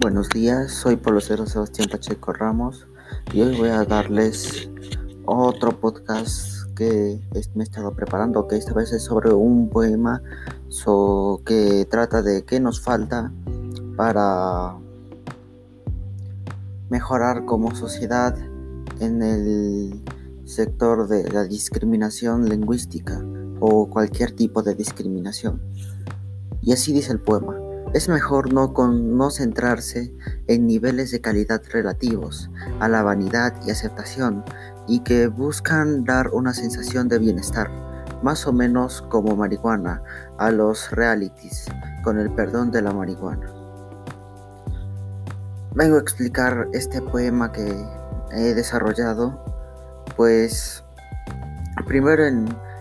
buenos días, soy Pablo Cero Sebastián Pacheco Ramos y hoy voy a darles otro podcast que me he estado preparando, que esta vez es sobre un poema que trata de qué nos falta para mejorar como sociedad en el sector de la discriminación lingüística o cualquier tipo de discriminación. Y así dice el poema. Es mejor no, con, no centrarse en niveles de calidad relativos a la vanidad y aceptación y que buscan dar una sensación de bienestar, más o menos como marihuana, a los realities, con el perdón de la marihuana. Vengo a explicar este poema que he desarrollado, pues primero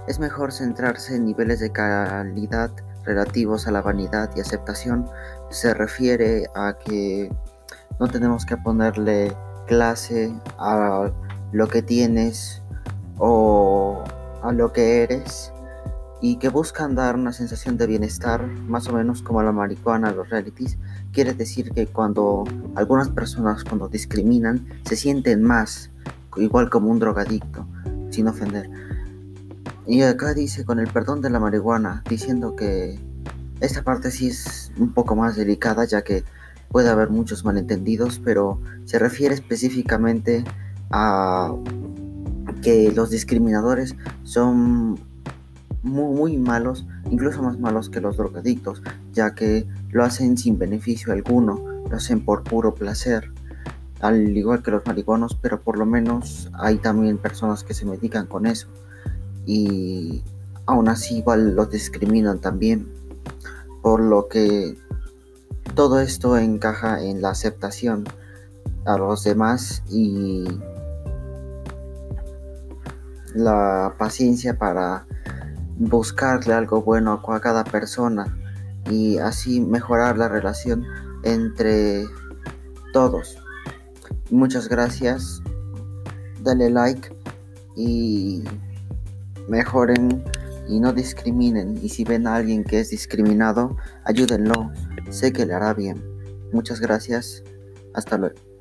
es mejor centrarse en niveles de calidad relativos a la vanidad y aceptación se refiere a que no tenemos que ponerle clase a lo que tienes o a lo que eres y que buscan dar una sensación de bienestar, más o menos como la marihuana, los realities, quiere decir que cuando algunas personas cuando discriminan se sienten más, igual como un drogadicto, sin ofender. Y acá dice con el perdón de la marihuana, diciendo que esta parte sí es un poco más delicada ya que puede haber muchos malentendidos, pero se refiere específicamente a que los discriminadores son muy, muy, malos, incluso más malos que los drogadictos, ya que lo hacen sin beneficio alguno, lo hacen por puro placer, al igual que los marihuanos, pero por lo menos hay también personas que se medican con eso y aún así igual los discriminan también. Por lo que todo esto encaja en la aceptación a los demás y la paciencia para buscarle algo bueno a cada persona y así mejorar la relación entre todos. Muchas gracias. Dale like y mejoren y no discriminen. Y si ven a alguien que es discriminado, ayúdenlo. Sé que le hará bien. Muchas gracias. Hasta luego.